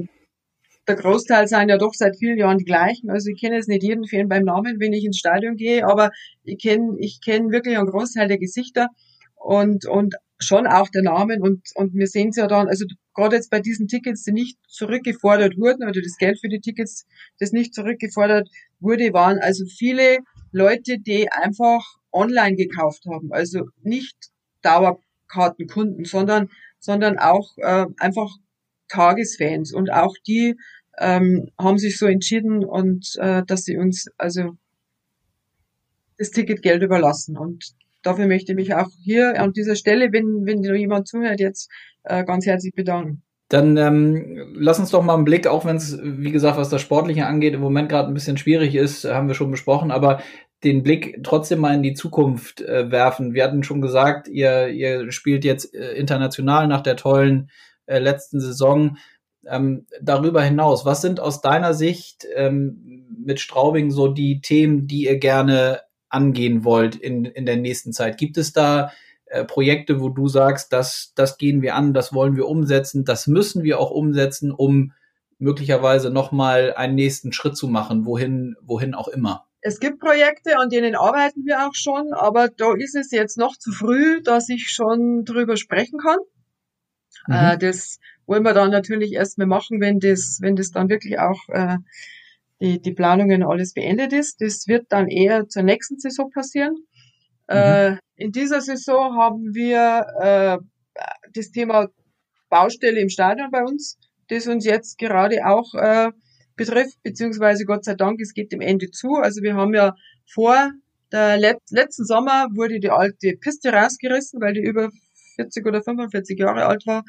der Großteil sind ja doch seit vielen Jahren die gleichen. Also ich kenne jetzt nicht jeden Fan beim Namen, wenn ich ins Stadion gehe, aber ich kenne ich kenn wirklich einen Großteil der Gesichter und, und schon auch der Name und, und wir sehen es ja dann, also gerade jetzt bei diesen Tickets, die nicht zurückgefordert wurden oder das Geld für die Tickets, das nicht zurückgefordert wurde, waren also viele Leute, die einfach online gekauft haben. Also nicht Dauerkartenkunden, sondern, sondern auch äh, einfach Tagesfans. Und auch die ähm, haben sich so entschieden und äh, dass sie uns also das Ticketgeld überlassen. Und dafür möchte ich mich auch hier an dieser Stelle, wenn, wenn jemand zuhört, jetzt äh, ganz herzlich bedanken. Dann ähm, lass uns doch mal einen Blick, auch wenn es, wie gesagt, was das Sportliche angeht, im Moment gerade ein bisschen schwierig ist, haben wir schon besprochen, aber den Blick trotzdem mal in die Zukunft äh, werfen. Wir hatten schon gesagt, ihr, ihr spielt jetzt äh, international nach der tollen äh, letzten Saison. Ähm, darüber hinaus, was sind aus deiner Sicht ähm, mit Straubing so die Themen, die ihr gerne angehen wollt in, in der nächsten Zeit? Gibt es da äh, Projekte, wo du sagst, das, das gehen wir an, das wollen wir umsetzen, das müssen wir auch umsetzen, um möglicherweise nochmal einen nächsten Schritt zu machen, wohin, wohin auch immer? Es gibt Projekte, an denen arbeiten wir auch schon, aber da ist es jetzt noch zu früh, dass ich schon drüber sprechen kann. Mhm. Äh, das wollen wir dann natürlich erstmal machen, wenn das, wenn das dann wirklich auch äh, die, die Planungen alles beendet ist. Das wird dann eher zur nächsten Saison passieren. Mhm. Äh, in dieser Saison haben wir äh, das Thema Baustelle im Stadion bei uns, das uns jetzt gerade auch äh, betrifft, beziehungsweise Gott sei Dank, es geht dem Ende zu. Also wir haben ja vor der Let letzten Sommer wurde die alte Piste rausgerissen, weil die über 40 oder 45 Jahre alt war.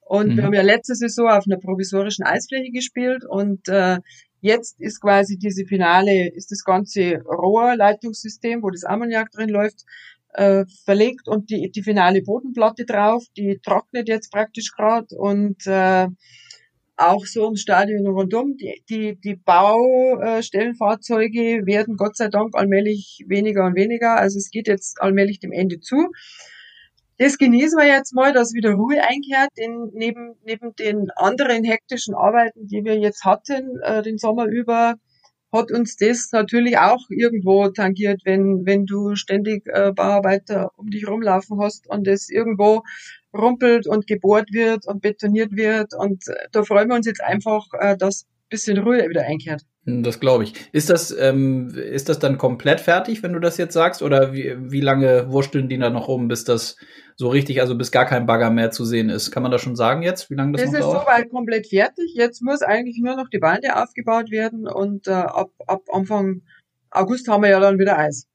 Und mhm. wir haben ja letzte Saison auf einer provisorischen Eisfläche gespielt und äh, Jetzt ist quasi diese Finale, ist das ganze Rohrleitungssystem, wo das Ammoniak drin läuft, äh, verlegt und die, die finale Bodenplatte drauf, die trocknet jetzt praktisch gerade und äh, auch so im Stadion rundum. Die, die, die Baustellenfahrzeuge werden Gott sei Dank allmählich weniger und weniger. Also es geht jetzt allmählich dem Ende zu das genießen wir jetzt mal, dass wieder Ruhe einkehrt, denn neben, neben den anderen hektischen Arbeiten, die wir jetzt hatten, äh, den Sommer über, hat uns das natürlich auch irgendwo tangiert, wenn, wenn du ständig äh, Bauarbeiter um dich rumlaufen hast und es irgendwo rumpelt und gebohrt wird und betoniert wird. Und äh, da freuen wir uns jetzt einfach, äh, dass bisschen Ruhe wieder einkehrt. Hm, das glaube ich. Ist das, ähm, ist das dann komplett fertig, wenn du das jetzt sagst? Oder wie, wie lange wursteln die da noch rum, bis das so richtig, also bis gar kein Bagger mehr zu sehen ist? Kann man das schon sagen jetzt, wie lange das, das noch dauert? Das ist soweit komplett fertig. Jetzt muss eigentlich nur noch die Bande aufgebaut werden und äh, ab, ab Anfang August haben wir ja dann wieder Eis.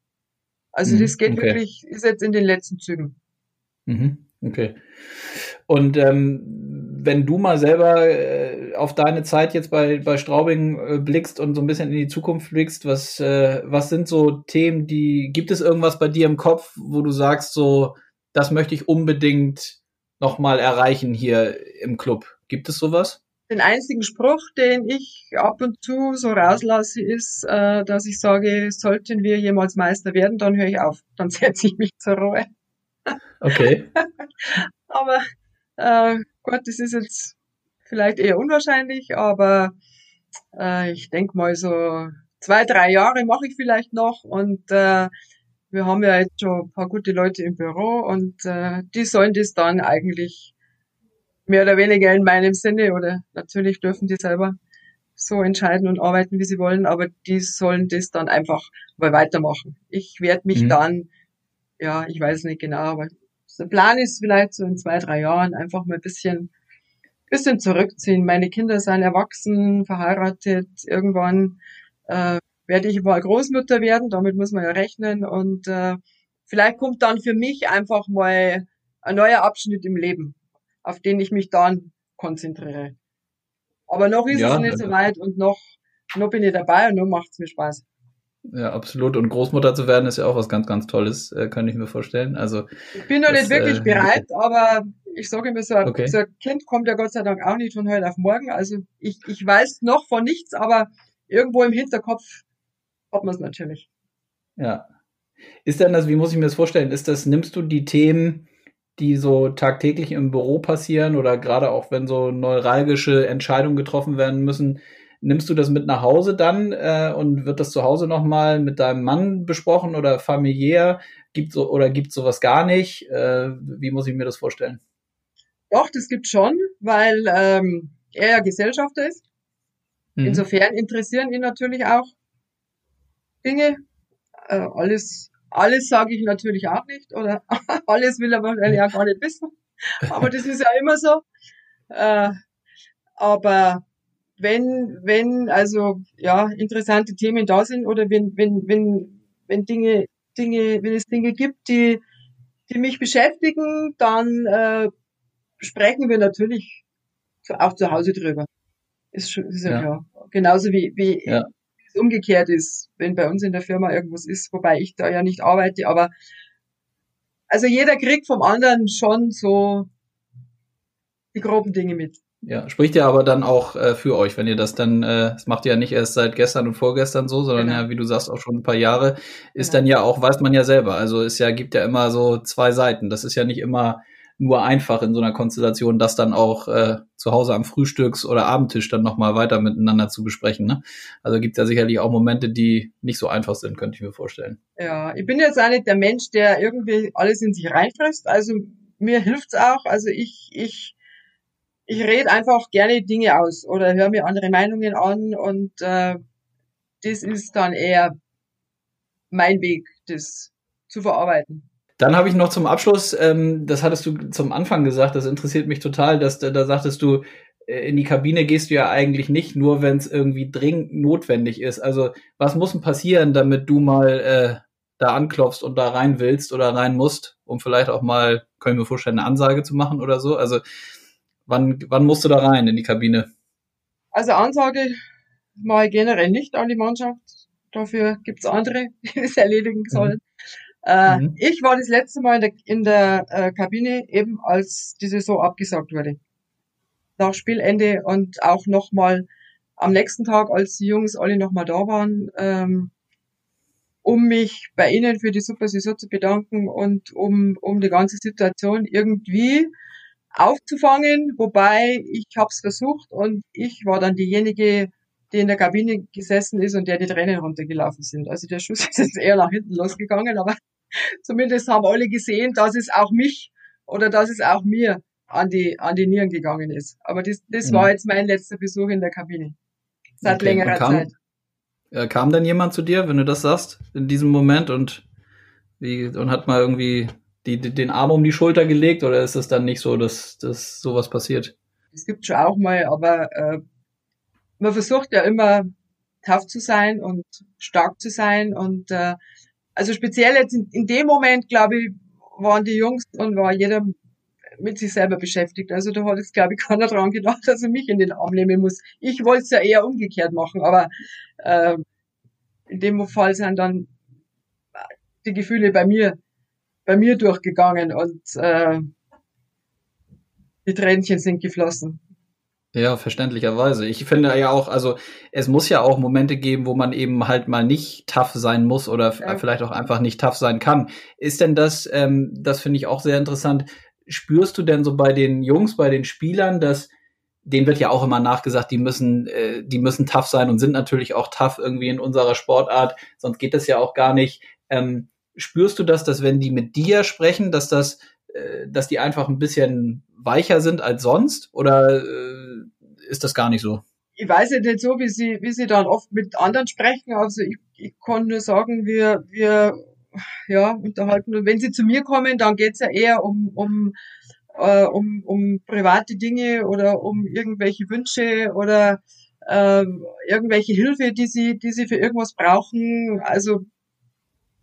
Also mhm, das geht okay. wirklich, ist jetzt in den letzten Zügen. Mhm, okay. Und ähm, wenn du mal selber äh, auf deine Zeit jetzt bei, bei Straubing äh, blickst und so ein bisschen in die Zukunft blickst, was, äh, was sind so Themen, die, gibt es irgendwas bei dir im Kopf, wo du sagst, so, das möchte ich unbedingt nochmal erreichen hier im Club? Gibt es sowas? Den einzigen Spruch, den ich ab und zu so rauslasse, ist, äh, dass ich sage, sollten wir jemals Meister werden, dann höre ich auf, dann setze ich mich zur Ruhe. Okay. Aber äh, Gott, das ist jetzt vielleicht eher unwahrscheinlich, aber äh, ich denke mal so zwei, drei Jahre mache ich vielleicht noch und äh, wir haben ja jetzt schon ein paar gute Leute im Büro und äh, die sollen das dann eigentlich mehr oder weniger in meinem Sinne oder natürlich dürfen die selber so entscheiden und arbeiten, wie sie wollen, aber die sollen das dann einfach mal weitermachen. Ich werde mich mhm. dann, ja, ich weiß nicht genau, aber der Plan ist vielleicht so in zwei, drei Jahren einfach mal ein bisschen, bisschen zurückziehen. Meine Kinder sind erwachsen, verheiratet. Irgendwann äh, werde ich mal Großmutter werden, damit muss man ja rechnen. Und äh, vielleicht kommt dann für mich einfach mal ein neuer Abschnitt im Leben, auf den ich mich dann konzentriere. Aber noch ist ja, es nicht so weit und noch, noch bin ich dabei und noch macht es mir Spaß. Ja, absolut. Und Großmutter zu werden ist ja auch was ganz, ganz Tolles, äh, kann ich mir vorstellen. Also ich bin noch das, nicht wirklich äh, bereit, aber ich sage mir so, okay. so ein Kind kommt ja Gott sei Dank auch nicht von heute auf morgen. Also ich, ich weiß noch von nichts, aber irgendwo im Hinterkopf hat man es natürlich. Ja. Ist denn das, wie muss ich mir das vorstellen? Ist das, nimmst du die Themen, die so tagtäglich im Büro passieren oder gerade auch wenn so neuralgische Entscheidungen getroffen werden müssen, Nimmst du das mit nach Hause dann äh, und wird das zu Hause nochmal mit deinem Mann besprochen oder familiär? gibt so oder gibt sowas gar nicht? Äh, wie muss ich mir das vorstellen? Doch, das gibt schon, weil ähm, er ja Gesellschafter ist. Mhm. Insofern interessieren ihn natürlich auch Dinge. Äh, alles, alles sage ich natürlich auch nicht oder alles will er wahrscheinlich auch gar nicht wissen. Aber das ist ja immer so. Äh, aber wenn, wenn also ja interessante Themen da sind oder wenn, wenn, wenn, wenn Dinge, Dinge, wenn es Dinge gibt, die, die mich beschäftigen, dann äh, sprechen wir natürlich auch zu Hause drüber. Ist, ist ja, ja, klar. Genauso wie, wie ja. es umgekehrt ist, wenn bei uns in der Firma irgendwas ist, wobei ich da ja nicht arbeite, aber also jeder kriegt vom anderen schon so die groben Dinge mit. Ja, spricht ja aber dann auch äh, für euch, wenn ihr das dann, äh, das macht ihr ja nicht erst seit gestern und vorgestern so, sondern genau. ja, wie du sagst, auch schon ein paar Jahre, ist genau. dann ja auch, weiß man ja selber. Also es ja, gibt ja immer so zwei Seiten. Das ist ja nicht immer nur einfach in so einer Konstellation, das dann auch äh, zu Hause am Frühstücks- oder Abendtisch dann nochmal weiter miteinander zu besprechen. Ne? Also gibt ja sicherlich auch Momente, die nicht so einfach sind, könnte ich mir vorstellen. Ja, ich bin jetzt auch nicht der Mensch, der irgendwie alles in sich reinfrisst. Also mir hilft's auch. Also ich, ich ich rede einfach gerne Dinge aus oder höre mir andere Meinungen an und äh, das ist dann eher mein Weg, das zu verarbeiten. Dann habe ich noch zum Abschluss, ähm, das hattest du zum Anfang gesagt, das interessiert mich total, dass da sagtest du, äh, in die Kabine gehst du ja eigentlich nicht, nur wenn es irgendwie dringend notwendig ist. Also was muss denn passieren, damit du mal äh, da anklopfst und da rein willst oder rein musst, um vielleicht auch mal, können wir vorstellen, eine Ansage zu machen oder so? Also Wann, wann musst du da rein in die Kabine? Also Ansage mache ich generell nicht an die Mannschaft. Dafür gibt's andere, die es erledigen mhm. sollen. Mhm. Äh, mhm. Ich war das letzte Mal in der, in der äh, Kabine, eben als die Saison abgesagt wurde. Nach Spielende und auch nochmal am nächsten Tag, als die Jungs alle nochmal da waren, ähm, um mich bei ihnen für die super Saison zu bedanken und um, um die ganze Situation irgendwie aufzufangen, wobei ich habe es versucht und ich war dann diejenige, die in der Kabine gesessen ist und der die Tränen runtergelaufen sind. Also der Schuss ist jetzt eher nach hinten losgegangen, aber zumindest haben alle gesehen, dass es auch mich oder dass es auch mir an die, an die Nieren gegangen ist. Aber das, das mhm. war jetzt mein letzter Besuch in der Kabine. Seit okay. längerer kam, Zeit. Äh, kam denn jemand zu dir, wenn du das sagst, in diesem Moment und, wie, und hat mal irgendwie die, die, den Arm um die Schulter gelegt oder ist es dann nicht so, dass, dass sowas passiert? Es gibt schon auch mal, aber äh, man versucht ja immer tough zu sein und stark zu sein und äh, also speziell jetzt in, in dem Moment, glaube ich, waren die Jungs und war jeder mit sich selber beschäftigt. Also da hat jetzt, glaube ich, keiner dran gedacht, dass er mich in den Arm nehmen muss. Ich wollte es ja eher umgekehrt machen, aber äh, in dem Fall sind dann die Gefühle bei mir bei mir durchgegangen und äh, die Tränchen sind geflossen. Ja, verständlicherweise. Ich finde ja auch, also es muss ja auch Momente geben, wo man eben halt mal nicht tough sein muss oder ja. vielleicht auch einfach nicht tough sein kann. Ist denn das, ähm, das finde ich auch sehr interessant, spürst du denn so bei den Jungs, bei den Spielern, dass denen wird ja auch immer nachgesagt, die müssen, äh, die müssen tough sein und sind natürlich auch tough irgendwie in unserer Sportart, sonst geht das ja auch gar nicht. Ähm, spürst du das, dass wenn die mit dir sprechen, dass das, äh, dass die einfach ein bisschen weicher sind als sonst? Oder äh, ist das gar nicht so? Ich weiß ja nicht so, wie sie, wie sie dann oft mit anderen sprechen. Also ich, ich kann nur sagen, wir, wir ja, unterhalten. Und wenn sie zu mir kommen, dann geht's ja eher um, um, äh, um, um private Dinge oder um irgendwelche Wünsche oder äh, irgendwelche Hilfe, die sie, die sie für irgendwas brauchen. Also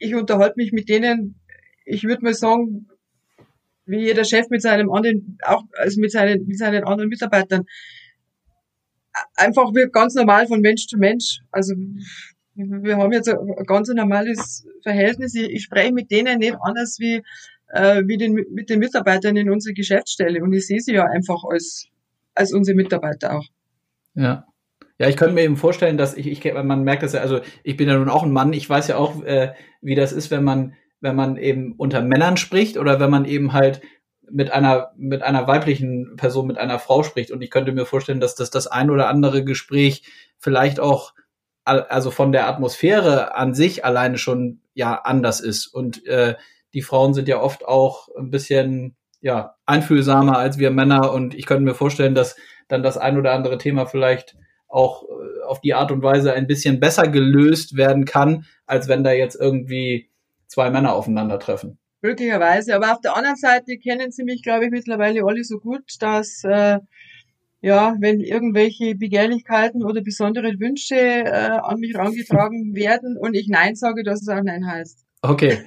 ich unterhalte mich mit denen, ich würde mal sagen, wie jeder Chef mit seinem anderen, auch also mit seinen, mit seinen anderen Mitarbeitern. Einfach wir ganz normal von Mensch zu Mensch. Also wir haben jetzt ein ganz normales Verhältnis. Ich, ich spreche mit denen nicht anders wie, äh, wie den, mit den Mitarbeitern in unserer Geschäftsstelle. Und ich sehe sie ja einfach als, als unsere Mitarbeiter auch. Ja. Ja, ich könnte mir eben vorstellen, dass ich, ich man merkt das ja, also ich bin ja nun auch ein Mann, ich weiß ja auch, äh, wie das ist, wenn man, wenn man eben unter Männern spricht oder wenn man eben halt mit einer, mit einer weiblichen Person, mit einer Frau spricht. Und ich könnte mir vorstellen, dass das das ein oder andere Gespräch vielleicht auch, also von der Atmosphäre an sich alleine schon ja anders ist. Und äh, die Frauen sind ja oft auch ein bisschen ja, einfühlsamer als wir Männer und ich könnte mir vorstellen, dass dann das ein oder andere Thema vielleicht auch äh, auf die Art und Weise ein bisschen besser gelöst werden kann, als wenn da jetzt irgendwie zwei Männer aufeinandertreffen. Möglicherweise, aber auf der anderen Seite kennen sie mich, glaube ich, mittlerweile alle so gut, dass äh, ja, wenn irgendwelche Begehrlichkeiten oder besondere Wünsche äh, an mich herangetragen werden und ich Nein sage, dass es auch Nein heißt. Okay.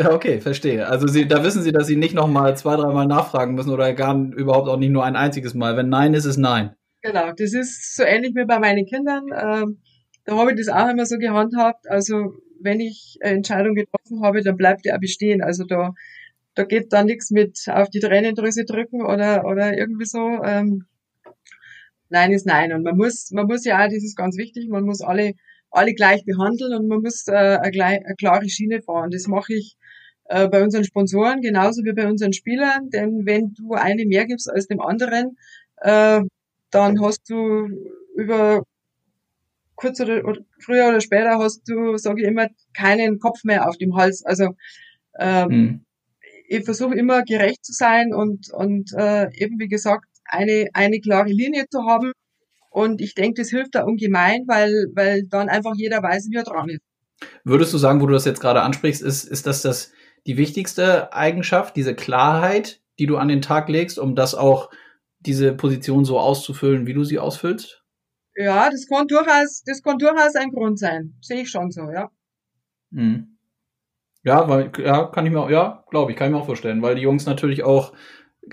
Okay, verstehe. Also Sie, da wissen Sie, dass Sie nicht nochmal zwei, dreimal nachfragen müssen oder gar überhaupt auch nicht nur ein einziges Mal. Wenn Nein ist, ist Nein. Genau, das ist so ähnlich wie bei meinen Kindern. Ähm, da habe ich das auch immer so gehandhabt. Also wenn ich eine Entscheidung getroffen habe, dann bleibt die auch bestehen. Also da, da geht dann nichts mit auf die Tränendrüse drücken oder, oder irgendwie so. Ähm, nein ist nein. Und man muss, man muss ja auch, das ist ganz wichtig, man muss alle, alle gleich behandeln und man muss äh, eine, eine klare Schiene fahren. Das mache ich äh, bei unseren Sponsoren genauso wie bei unseren Spielern, denn wenn du eine mehr gibst als dem anderen, äh, dann hast du über kurz oder, oder früher oder später hast du, sage ich immer, keinen Kopf mehr auf dem Hals. Also ähm, hm. ich versuche immer gerecht zu sein und, und äh, eben wie gesagt eine, eine klare Linie zu haben. Und ich denke, das hilft da ungemein, weil, weil dann einfach jeder weiß, wie er dran ist. Würdest du sagen, wo du das jetzt gerade ansprichst, ist, ist das, das die wichtigste Eigenschaft, diese Klarheit, die du an den Tag legst, um das auch diese Position so auszufüllen, wie du sie ausfüllst? Ja, das kann durchaus, das kann durchaus ein Grund sein. Sehe ich schon so, ja. Hm. Ja, weil, ja, kann ich mir, ja, glaube ich, kann ich mir auch vorstellen, weil die Jungs natürlich auch,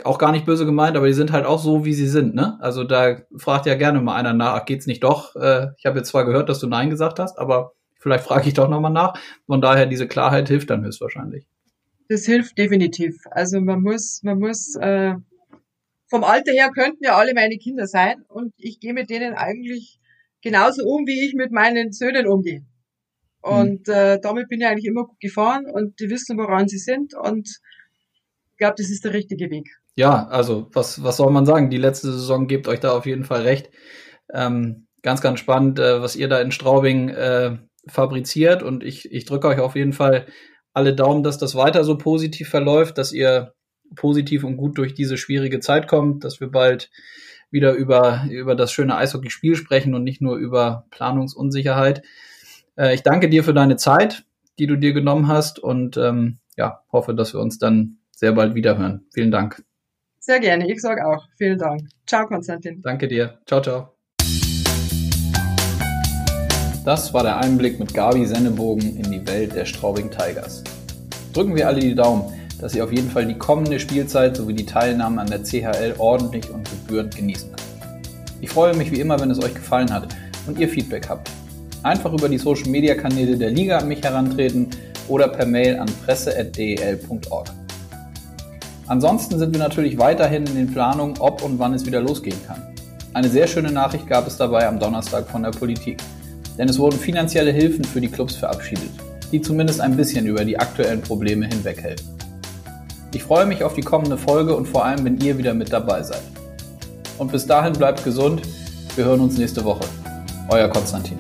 auch gar nicht böse gemeint, aber die sind halt auch so, wie sie sind, ne? Also da fragt ja gerne mal einer nach, ach, geht's nicht doch? Äh, ich habe jetzt zwar gehört, dass du Nein gesagt hast, aber vielleicht frage ich doch nochmal nach. Von daher, diese Klarheit hilft dann höchstwahrscheinlich. Das hilft definitiv. Also man muss, man muss äh, vom Alter her könnten ja alle meine Kinder sein und ich gehe mit denen eigentlich genauso um, wie ich mit meinen Söhnen umgehe. Und mhm. äh, damit bin ich eigentlich immer gut gefahren und die wissen, woran sie sind und ich glaube, das ist der richtige Weg. Ja, also was, was soll man sagen? Die letzte Saison gibt euch da auf jeden Fall recht. Ähm, ganz, ganz spannend, äh, was ihr da in Straubing äh, fabriziert und ich, ich drücke euch auf jeden Fall alle Daumen, dass das weiter so positiv verläuft, dass ihr positiv und gut durch diese schwierige Zeit kommt, dass wir bald wieder über, über das schöne Eishockeyspiel sprechen und nicht nur über Planungsunsicherheit. Äh, ich danke dir für deine Zeit, die du dir genommen hast und ähm, ja, hoffe, dass wir uns dann sehr bald wiederhören. Vielen Dank. Sehr gerne, ich sage auch. Vielen Dank. Ciao, Konstantin. Danke dir. Ciao, ciao. Das war der Einblick mit Gabi Sennebogen in die Welt der Straubing Tigers. Drücken wir alle die Daumen dass ihr auf jeden Fall die kommende Spielzeit sowie die Teilnahme an der CHL ordentlich und gebührend genießen könnt. Ich freue mich wie immer, wenn es euch gefallen hat und ihr Feedback habt. Einfach über die Social Media Kanäle der Liga an mich herantreten oder per Mail an presse.del.org. Ansonsten sind wir natürlich weiterhin in den Planungen, ob und wann es wieder losgehen kann. Eine sehr schöne Nachricht gab es dabei am Donnerstag von der Politik, denn es wurden finanzielle Hilfen für die Clubs verabschiedet, die zumindest ein bisschen über die aktuellen Probleme hinweghelfen. Ich freue mich auf die kommende Folge und vor allem, wenn ihr wieder mit dabei seid. Und bis dahin bleibt gesund. Wir hören uns nächste Woche. Euer Konstantin.